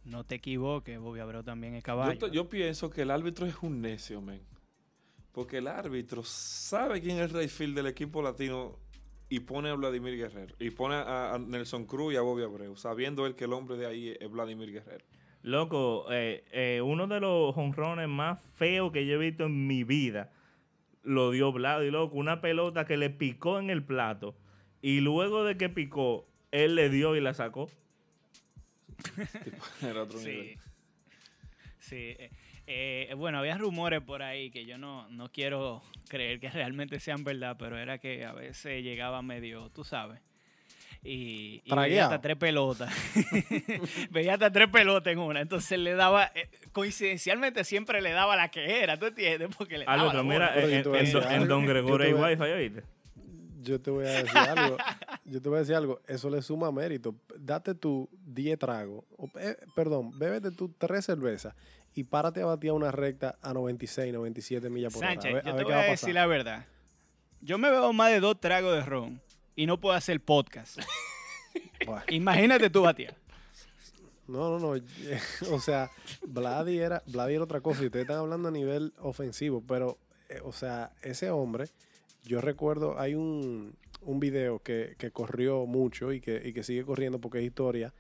No te equivoques, Bobby Abreu también es caballo. yo pienso que el árbitro es un necio, men. Porque el árbitro sabe quién es el right field del equipo latino y pone a Vladimir Guerrero. Y pone a, Nelson Cruz y a Bobby Abreu, sabiendo él que el hombre de ahí es Vladimir Guerrero. Loco, eh, eh, uno de los honrones más feos que yo he visto en mi vida lo dio Vlad y loco, una pelota que le picó en el plato y luego de que picó, él le dio y la sacó. Era otro Sí. nivel. Sí. Eh, bueno, había rumores por ahí que yo no, no quiero creer que realmente sean verdad, pero era que a veces llegaba medio, tú sabes. Y, y veía hasta tres pelotas. veía hasta tres pelotas en una. Entonces le daba, eh, coincidencialmente siempre le daba la que era, ¿tú entiendes? Porque le daba la mira, en, en- algo. Don Gregorio hay wifi, ¿oíste? Yo te voy a decir algo. Yo te voy a decir algo. Eso le suma mérito. Date tu 10 tragos. eh, perdón, bébete tu tres cervezas y párate a batir una recta a 96, 97 millas por Sánchez, hora. A ver, yo a te voy a a decir la verdad. Yo me bebo más de dos tragos de ron y no puedo hacer podcast. Bueno, Imagínate tú, Batia. No, no, no. o sea, Vladi era, Vladi era otra cosa y ustedes están hablando a nivel ofensivo, pero, eh, o sea, ese hombre, yo recuerdo, hay un, un video que, que corrió mucho y que, y que sigue corriendo porque es historia,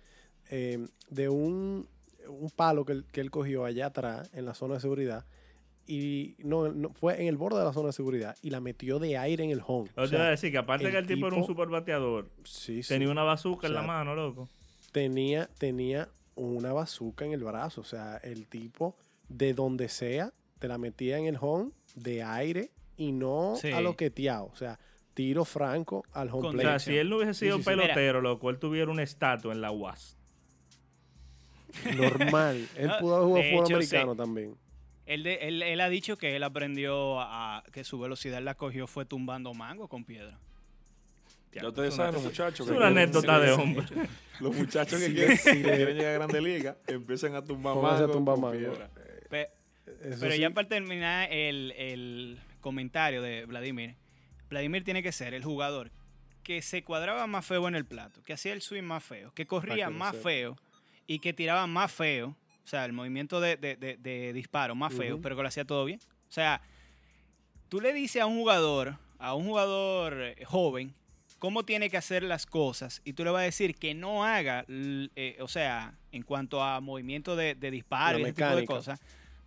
eh, de un, un palo que él, que él cogió allá atrás en la zona de seguridad y no, no, fue en el borde de la zona de seguridad y la metió de aire en el home. O sea, decir que aparte el que el tipo, era un super bateador, sí, sí. tenía una bazooka en la mano, loco. tenía, tenía una bazuca en el brazo. O sea, el tipo de donde sea te la metía en el home de aire y no Sí. a lo queteado. O sea, tiro franco al home Con O plate. sea, si él no hubiese sido sí, sí. pelotero, loco, él tuviera una estatua en la UAS. Normal. Él No, pudo haber jugado fútbol hecho, americano también. Él, de- él, él ha dicho que él aprendió a que su velocidad la cogió fue tumbando mango con piedra. Ya ustedes saben, los muchachos. es una anécdota de hombre. Los muchachos que quieren, llegar a Grande Liga empiezan a tumbar Pónganse a mango tumbar con mango. piedra. Pe- Eso Pero sí, ya para terminar el, el comentario de Vladimir, Vladimir tiene que ser el jugador que se cuadraba más feo en el plato, que hacía el swing más feo, que corría que más sea. feo y que tiraba más feo, o sea, el movimiento de, de- de- de disparo más feo, pero que lo hacía todo bien. O sea, tú le dices a un jugador, a un jugador eh, joven, cómo tiene que hacer las cosas y tú le vas a decir que no haga, eh, o sea, en cuanto a movimiento de, disparo y ese tipo de cosas,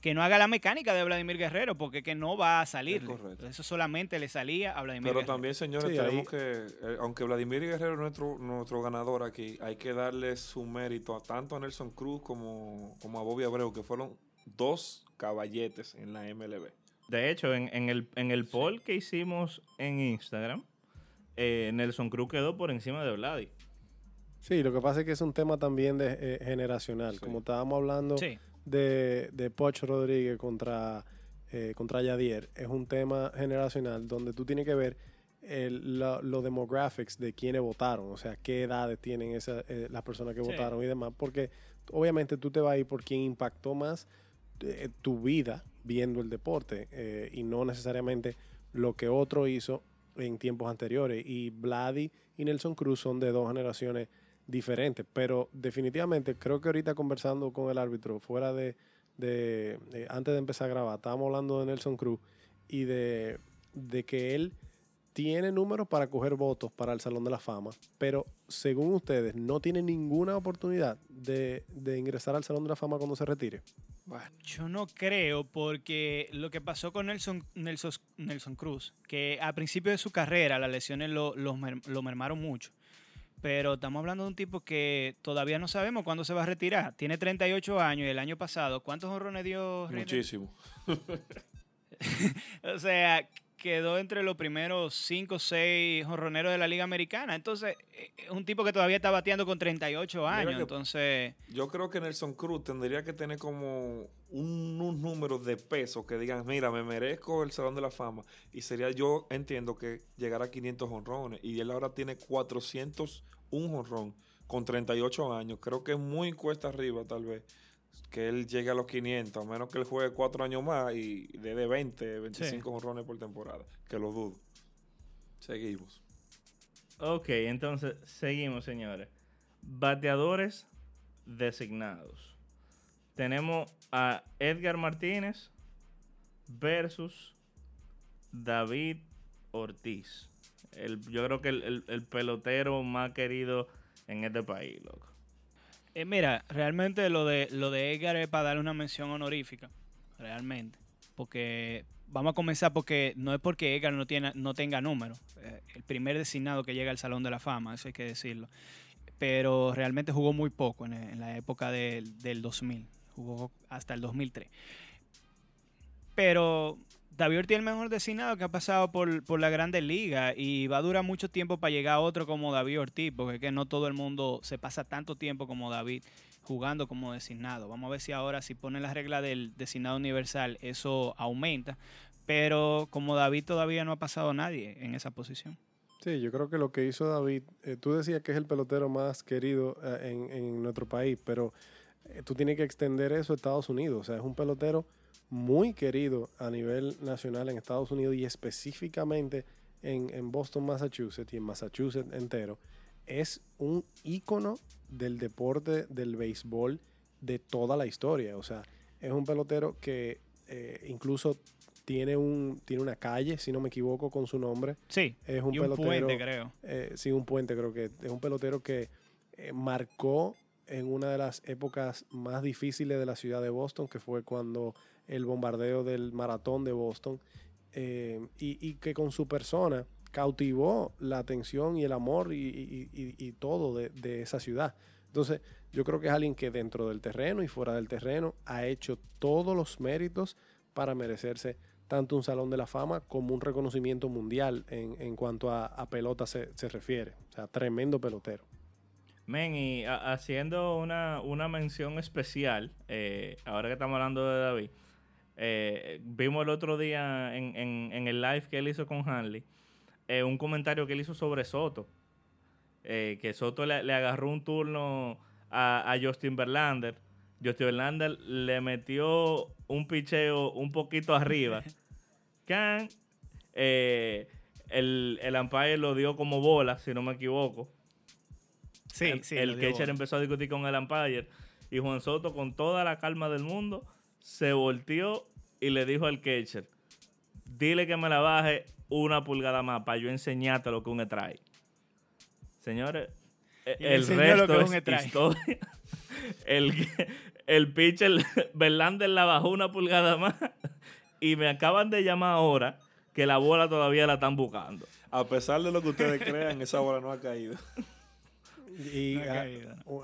que no haga la mecánica de Vladimir Guerrero, porque que no va a salir. Es correcto. Eso solamente le salía a Vladimir Pero Guerrero. también, señores, Sí, tenemos ahí- que, eh, aunque Vladimir Guerrero es nuestro, nuestro ganador aquí, hay que darle su mérito a, tanto a Nelson Cruz como, como a Bobby Abreu, que fueron dos caballetes en la MLB. De hecho, en, en el, en el poll que hicimos en Instagram, eh, Nelson Cruz quedó por encima de Vladi. Sí, lo que pasa es que es un tema también de, eh, generacional. Sí. Como estábamos hablando Sí. De, de Poch Rodríguez contra, eh, contra Yadier, es un tema generacional donde tú tienes que ver el- lo- los demographics de quienes votaron, o sea, qué edades tienen esa, eh, las personas que Sí. votaron y demás, porque obviamente tú te vas a ir por quien impactó más eh, tu vida viendo el deporte eh, y no necesariamente lo que otro hizo en tiempos anteriores. Y Vladi y Nelson Cruz son de dos generaciones diferentes, pero definitivamente creo que ahorita conversando con el árbitro, fuera de, antes de empezar a grabar, estábamos hablando de Nelson Cruz y de, que él tiene números para coger votos para el Salón de la Fama, pero según ustedes, no tiene ninguna oportunidad de, ingresar al Salón de la Fama cuando se retire. Yo no creo porque lo que pasó con Nelson, Nelson, Nelson Cruz, que a principio de su carrera las lesiones lo, lo mermaron mucho. Pero estamos hablando de un tipo que todavía no sabemos cuándo se va a retirar. Tiene 38 años y el año pasado, ¿cuántos honrones dio? Muchísimo. O sea, quedó entre los primeros 5 o 6 jonroneros de la Liga Americana. Entonces, eh, es un tipo que todavía está bateando con 38 años. Entonces, Yo creo que Nelson Cruz tendría que tener como un, un número de peso que digan, mira, me merezco el Salón de la Fama. Y sería, yo entiendo que llegar a 500 honrones. Y él ahora tiene 401 honrón con 38 años. Creo que es muy cuesta arriba, tal vez, que él llegue a los 500, a menos que él juegue 4 años más y dé de 20, 25 honrones por temporada. Que lo dudo. Seguimos. Ok, entonces seguimos, señores. Bateadores designados. Tenemos a Edgar Martínez versus David Ortiz. El- yo creo que el, el- el pelotero más querido en este país, loco. Eh, mira, realmente lo de, lo de Edgar es para darle una mención honorífica. Realmente. Porque vamos a comenzar porque no es porque Edgar no, tiene, no tenga número. Eh, el primer designado que llega al Salón de la Fama, eso hay que decirlo. Pero realmente jugó muy poco en, la época del, del 2000. Jugó hasta el 2003. Pero David Ortiz es el mejor designado que ha pasado por, por la Grandes Ligas y va a durar mucho tiempo para llegar a otro como David Ortiz, porque es que no todo el mundo se pasa tanto tiempo como David jugando como designado. Vamos a ver si ahora si ponen la regla del designado universal eso aumenta, pero como David todavía no ha pasado nadie en esa posición. Sí, yo creo que lo que hizo David, eh, tú decías que es el pelotero más querido eh, en, en nuestro país, pero eh, tú tienes que extender eso a Estados Unidos. O sea, es un pelotero muy querido a nivel nacional en Estados Unidos y específicamente en, en Boston, Massachusetts y en Massachusetts entero. es un ícono del deporte del béisbol de toda la historia. O sea, es un pelotero que eh, incluso tiene, un, tiene una calle, si no me equivoco, con su nombre. Sí, Es un y un pelotero. puente, creo. eh, sí, un puente, creo que es un pelotero que eh, marcó en una de las épocas más difíciles de la ciudad de Boston, que fue cuando el bombardeo del maratón de Boston, eh, y, que con su persona cautivó la atención y el amor y, todo de, esa ciudad. Entonces, yo creo que es alguien que dentro del terreno y fuera del terreno ha hecho todos los méritos para merecerse tanto un Salón de la Fama como un reconocimiento mundial en, cuanto a, pelota se, se refiere. O sea, tremendo pelotero. Men, y ha- haciendo una, una mención especial, eh, ahora que estamos hablando de David, eh, vimos el otro día en, en- en el live que él hizo con Hanley, eh, un comentario que él hizo sobre Soto, eh, que Soto le, le agarró un turno a, a Justin Verlander. Justin Verlander le metió un picheo un poquito arriba. Can, el, el umpire lo dio como bola, si no me equivoco. Sí, el, sí. el catcher bola. empezó a discutir con el umpire y Juan Soto con toda la calma del mundo se volteó y le dijo al catcher, dile que me la baje una pulgada más para yo enseñarte lo que un strike. Señores, e- Y el resto es historia. El, el pitcher, Verlander la bajó una pulgada más y me acaban de llamar ahora que la bola todavía la están buscando. A pesar de lo que ustedes crean, esa bola no ha caído. Y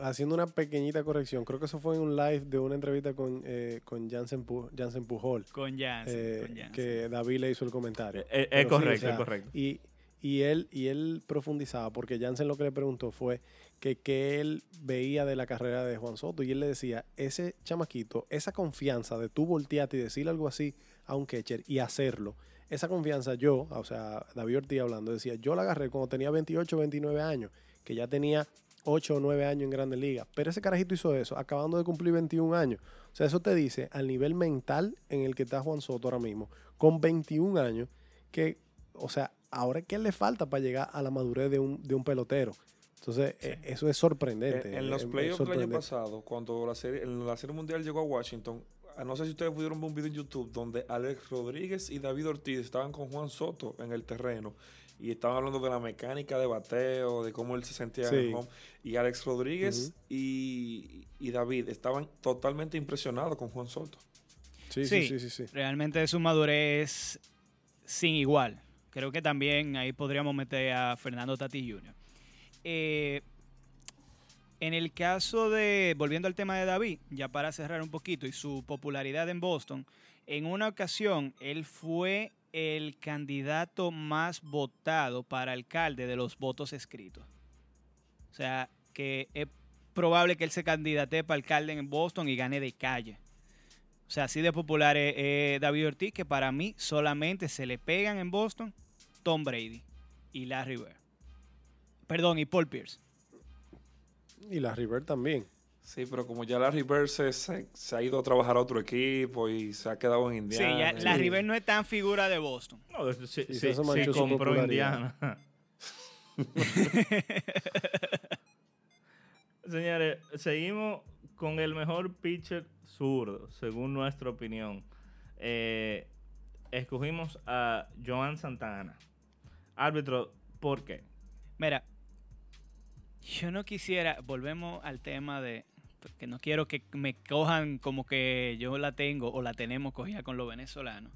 haciendo una pequeñita corrección, creo que eso fue en un live de una entrevista con, eh, con Jansen, Pu- Jansen Pujol, Con Jansen, eh, con Jansen. que David le hizo el comentario. Eh, eh, Es, Pero sí, o correcto, sea, es correcto. Y, y él, y él profundizaba, porque Jansen lo que le preguntó fue que, que él veía de la carrera de Juan Soto. Y él le decía, ese chamaquito, esa confianza de tú voltearte y decirle algo así a un catcher y hacerlo. Esa confianza yo, o sea, David Ortiz hablando, decía, yo la agarré cuando tenía 28, 29 años, que ya tenía 8 o 9 años en Grandes Ligas. Pero ese carajito hizo eso, acabando de cumplir 21 años. O sea, eso te dice al nivel mental en el que está Juan Soto ahora mismo, con 21 años, que, o sea, ahora qué le falta para llegar a la madurez de un, de un pelotero. Entonces, eh, eso es sorprendente. En, en los playoffs del año pasado, cuando la serie, en la serie mundial llegó a Washington, ah, no sé si ustedes pudieron ver un video en YouTube donde Alex Rodríguez y David Ortiz estaban con Juan Soto en el terreno y estaban hablando de la mecánica de bateo, de cómo él se sentía en Sí. el home. Y Alex Rodríguez y, y David estaban totalmente impresionados con Juan Soto. Sí, sí, Sí. sí, sí, sí. Realmente su madurez sin igual. Creo que también ahí podríamos meter a Fernando Tati Jr. Eh, en el caso de, volviendo al tema de David, ya para cerrar un poquito, y su popularidad en Boston, en una ocasión él fue el candidato más votado para alcalde de los votos escritos. O sea, que es probable que él se candidate para alcalde en Boston y gane de calle. O sea, así de popular es, David Ortiz, que para mí solamente se le pegan en Boston Tom Brady y Larry Bird. Perdón, y Paul Pierce. Y la River también. Sí, pero como ya Larry Bird se, se- se ha ido a trabajar a otro equipo y se ha quedado en Sí, Indiana. ya y- Larry Bird no es tan figura de Boston. No, sí, sí, sí manchó su compró. Indiana. Señores, seguimos con el mejor pitcher zurdo, según nuestra opinión. Eh, escogimos a Joan Santana. Árbitro, ¿por qué? Mira, yo no quisiera, volvemos al tema de que no quiero que me cojan como que yo la tengo o la tenemos cogida con los venezolanos.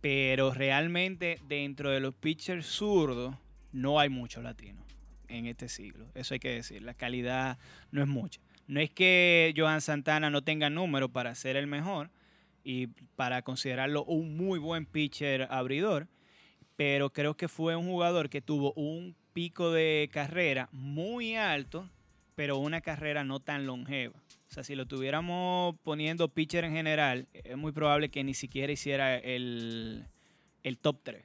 Pero realmente dentro de los pitchers zurdos no hay muchos latinos en este siglo. Eso hay que decir. La calidad no es mucha. No es que Johan Santana no tenga número para ser el mejor y para considerarlo un muy buen pitcher abridor, pero creo que fue un jugador que tuvo un pico de carrera muy alto, pero una carrera no tan longeva. O sea, si lo tuviéramos poniendo pitcher en general, es muy probable que ni siquiera hiciera el, el top 3.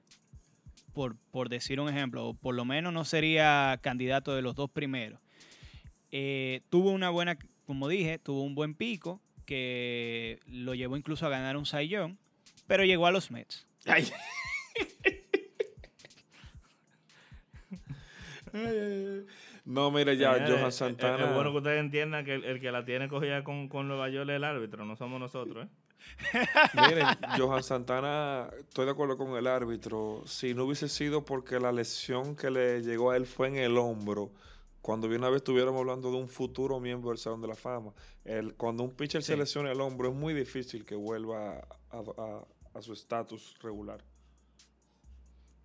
Por, por decir un ejemplo, o por lo menos no sería candidato de los dos primeros. Eh, tuvo una buena, como dije, tuvo un buen pico que lo llevó incluso a ganar un Young, pero llegó a los Mets. Ay, ay. No, mire ya, Johan es- Santana. Es, bueno que ustedes entiendan que el, el que la tiene cogida con, con Nueva York es el árbitro, no somos nosotros, ¿eh? Miren, Johan Santana, estoy de acuerdo con el árbitro. Si no hubiese sido porque la lesión que le llegó a él fue en el hombro, cuando bien una vez estuviéramos hablando de un futuro miembro del Salón de la Fama, el, cuando un pitcher se lesiona el hombro es muy difícil que vuelva a, a- a su estatus regular.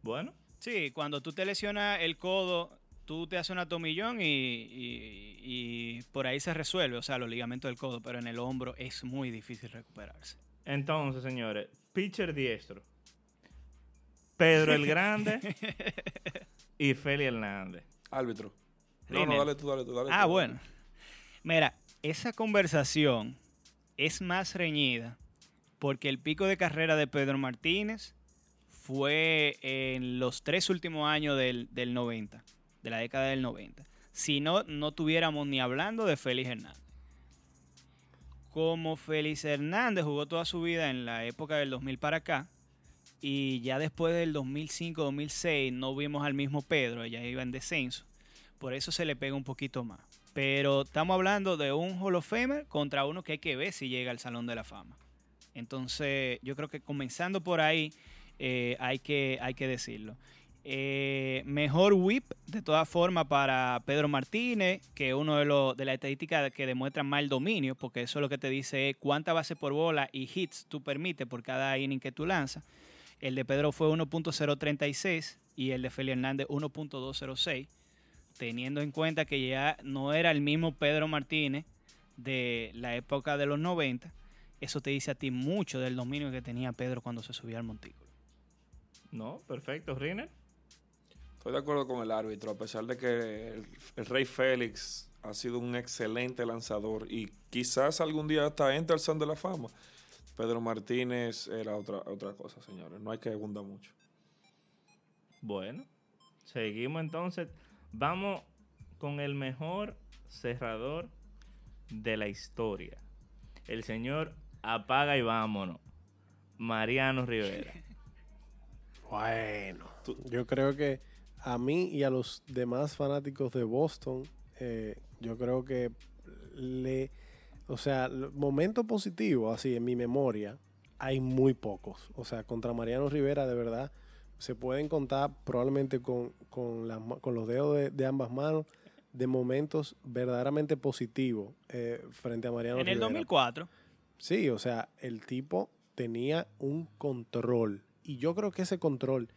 Bueno, Sí, cuando tú te lesionas el codo, tú te haces una tomillón y, y- y por ahí se resuelve, o sea, los ligamentos del codo, pero en el hombro es muy difícil recuperarse. entonces, señores, pitcher diestro. Pedro el Grande y Feli Hernández. Árbitro. No, no, dale tú, dale tú, dale tú, Ah, bueno. Mira, esa conversación es más reñida porque el pico de carrera de Pedro Martínez fue en los tres últimos años del, del 90, de la década del 90. Si no, no tuviéramos ni hablando de Félix Hernández. Como Félix Hernández jugó toda su vida en la época del 2000 para acá, y ya después del 2005-2006 no vimos al mismo Pedro, ya iba en descenso. Por eso se le pega un poquito más. Pero estamos hablando de un Hall of Famer contra uno que hay que ver si llega al Salón de la Fama. Entonces, yo creo que comenzando por ahí, eh, hay, que, hay que decirlo. Eh, mejor whip, de todas formas, para Pedro Martínez, que es uno de, los de las estadísticas que demuestran más el dominio, porque eso lo que te dice es cuánta base por bola y hits tú permites por cada inning que tú lanzas. El de Pedro fue 1.036 y el de Feli Hernández 1.206 teniendo en cuenta que ya no era el mismo Pedro Martínez de la época de los 90, eso te dice a ti mucho del dominio que tenía Pedro cuando se subía al montículo. No, perfecto, Riner. Estoy de acuerdo con el árbitro, a pesar de que el, el Rey Félix ha sido un excelente lanzador y quizás algún día hasta entre al Salón de la Fama. Pedro Martínez era otra, otra cosa, señores. No hay que abundar mucho. Bueno, seguimos entonces. Vamos con el mejor cerrador de la historia. El señor Apaga y vámonos. Mariano Rivera. Bueno, yo creo que a mí y a los demás fanáticos de Boston, eh, yo creo que le, o sea, momento positivo, así en mi memoria, hay muy pocos. O sea, contra Mariano Rivera, de verdad, se pueden contar probablemente con, con, los dedos de, de ambas manos de momentos verdaderamente positivos eh, frente a Mariano En el Rivera. 2004, Sí, o sea, el tipo tenía un control. Y yo creo que ese control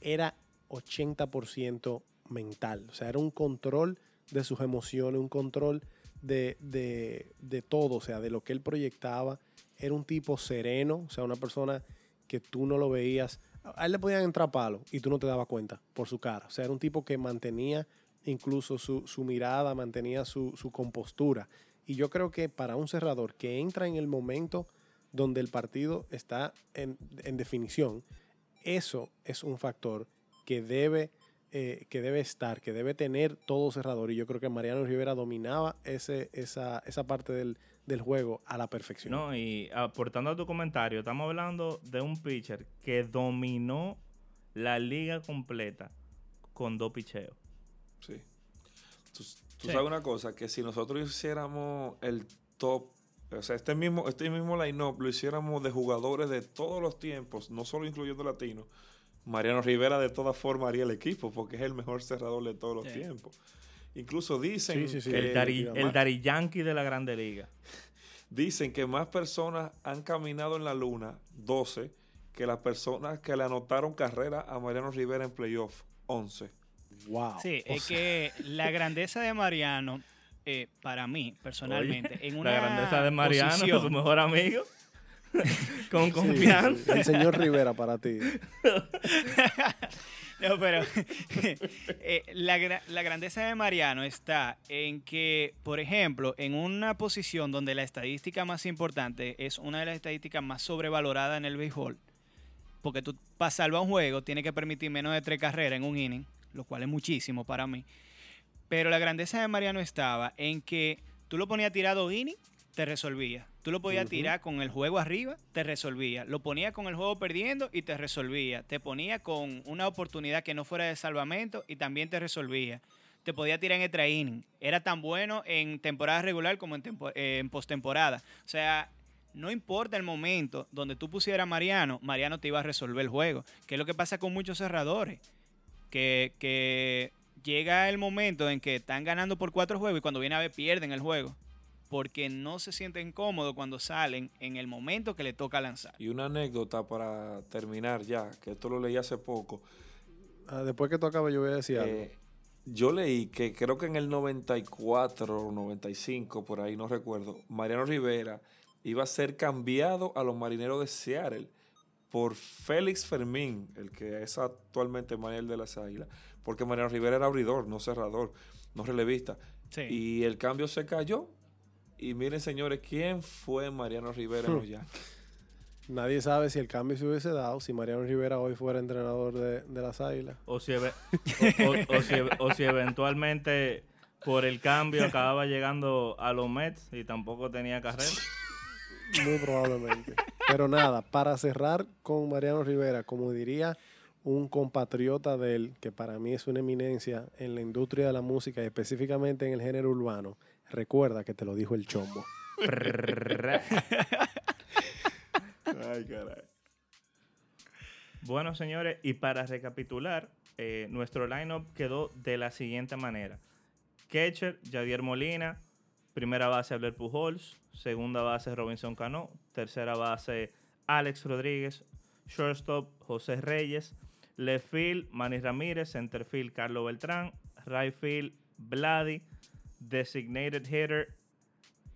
era 80% mental. O sea, era un control de sus emociones, un control de, de- todo, o sea, de lo que él proyectaba. Era un tipo sereno, o sea, una persona que tú no lo veías. A él le podían entrar palos y tú no te dabas cuenta por su cara. O sea, era un tipo que mantenía incluso su, su mirada, mantenía su, su compostura. Y yo creo que para un cerrador que entra en el momento donde el partido está en, en definición, eso es un factor que debe, eh, que debe estar, que debe tener todo cerrador. Y yo creo que Mariano Rivera dominaba ese, esa, esa parte del, del juego a la perfección. No, y aportando a tu comentario, estamos hablando de un pitcher que dominó la liga completa con dos picheos. Sí. Tú, tú Sí. sabes una cosa, que si nosotros hiciéramos el top, o sea, este mismo, este mismo line-up lo hiciéramos de jugadores de todos los tiempos, no solo incluyendo latinos, Mariano Rivera de todas formas haría el equipo, porque es el mejor cerrador de todos los Sí. tiempos. Incluso dicen, Sí, sí, sí. que, El, Dari, el Dari Yankee de la Grande Liga. dicen que más personas han caminado en la luna, 12, que las personas que le anotaron carrera a Mariano Rivera en playoff, 11. Wow. sí, O es sea, que la grandeza de Mariano, eh, para mí, personalmente, Oye, en una la grandeza de Mariano, posición- su mejor amigo. con confianza. sí. El señor Rivera para ti. No, pero eh, la grandeza de Mariano está en que, por ejemplo, en una posición donde la estadística más importante es una de las estadísticas más sobrevaloradas en el béisbol, porque tú para salvar un juego tienes que permitir menos de tres carreras en un inning, lo cual es muchísimo para mí. Pero la grandeza de Mariano estaba en que tú lo ponías tirado inning, te resolvía. Tú lo podías tirar con el juego arriba, te resolvía. Lo ponía con el juego perdiendo y te resolvía. Te ponía con una oportunidad que no fuera de salvamento y también te resolvía. te podía tirar en extra inning. Era tan bueno en temporada regular como en, eh, en postemporada. O sea, no importa el momento donde tú pusieras a Mariano, Mariano te iba a resolver el juego. Que es lo que pasa con muchos cerradores. Que, que llega el momento en que están ganando por cuatro juegos y cuando viene a ver pierden el juego. Porque no se sienten cómodos cuando salen en el momento que le toca lanzar. Y una anécdota para terminar ya, que esto lo leí hace poco. Ah, después que tú acabes, yo voy a decir algo. Eh, yo leí que creo que en el 94 o 95, por ahí no recuerdo, Mariano Rivera iba a ser cambiado a los marineros de Seattle por Félix Fermín, el que es actualmente Manuel de las Águilas, porque Mariano Rivera era abridor, no cerrador, no relevista. Sí. Y el cambio se cayó. Y miren, señores, ¿quién fue Mariano Rivera en los Yankees? Nadie sabe si el cambio se hubiese dado si Mariano Rivera hoy fuera entrenador de, de las Águilas. O si, eve- o- o- o si o si eventualmente por el cambio acababa llegando a los Mets y tampoco tenía carrera. Muy probablemente. Pero nada, para cerrar con Mariano Rivera, como diría un compatriota de él, que para mí es una eminencia en la industria de la música y específicamente en el género urbano, recuerda que te lo dijo el chombo. Ay, caray. Bueno, señores, y para recapitular, eh, nuestro lineup quedó de la siguiente manera. Catcher, Jadier Molina. Primera base, Abel Pujols. Segunda base, Robinson Cano. Tercera base, Alex Rodríguez. Shortstop, José Reyes. Left field, Manny Ramírez. Center field, Carlos Beltrán. Right field, Vladi. Designated hitter,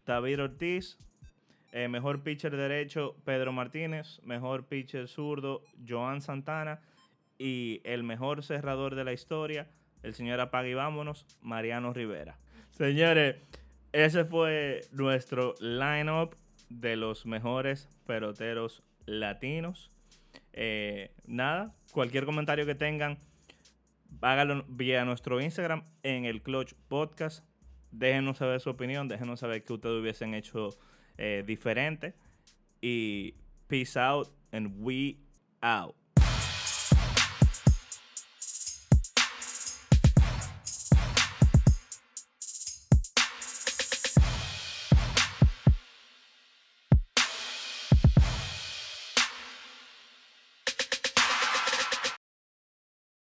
David Ortiz. Eh, mejor pitcher derecho, Pedro Martínez. Mejor pitcher zurdo, Joan Santana. Y el mejor cerrador de la historia, el señor Apague y Vámonos, Mariano Rivera. Señores, ese fue nuestro lineup de los mejores peloteros latinos. Eh, nada, cualquier comentario que tengan, háganlo vía nuestro Instagram en el Clutch Podcast. Déjenos saber su opinión, déjenos saber qué ustedes hubiesen hecho eh, diferente. Y peace out and we out.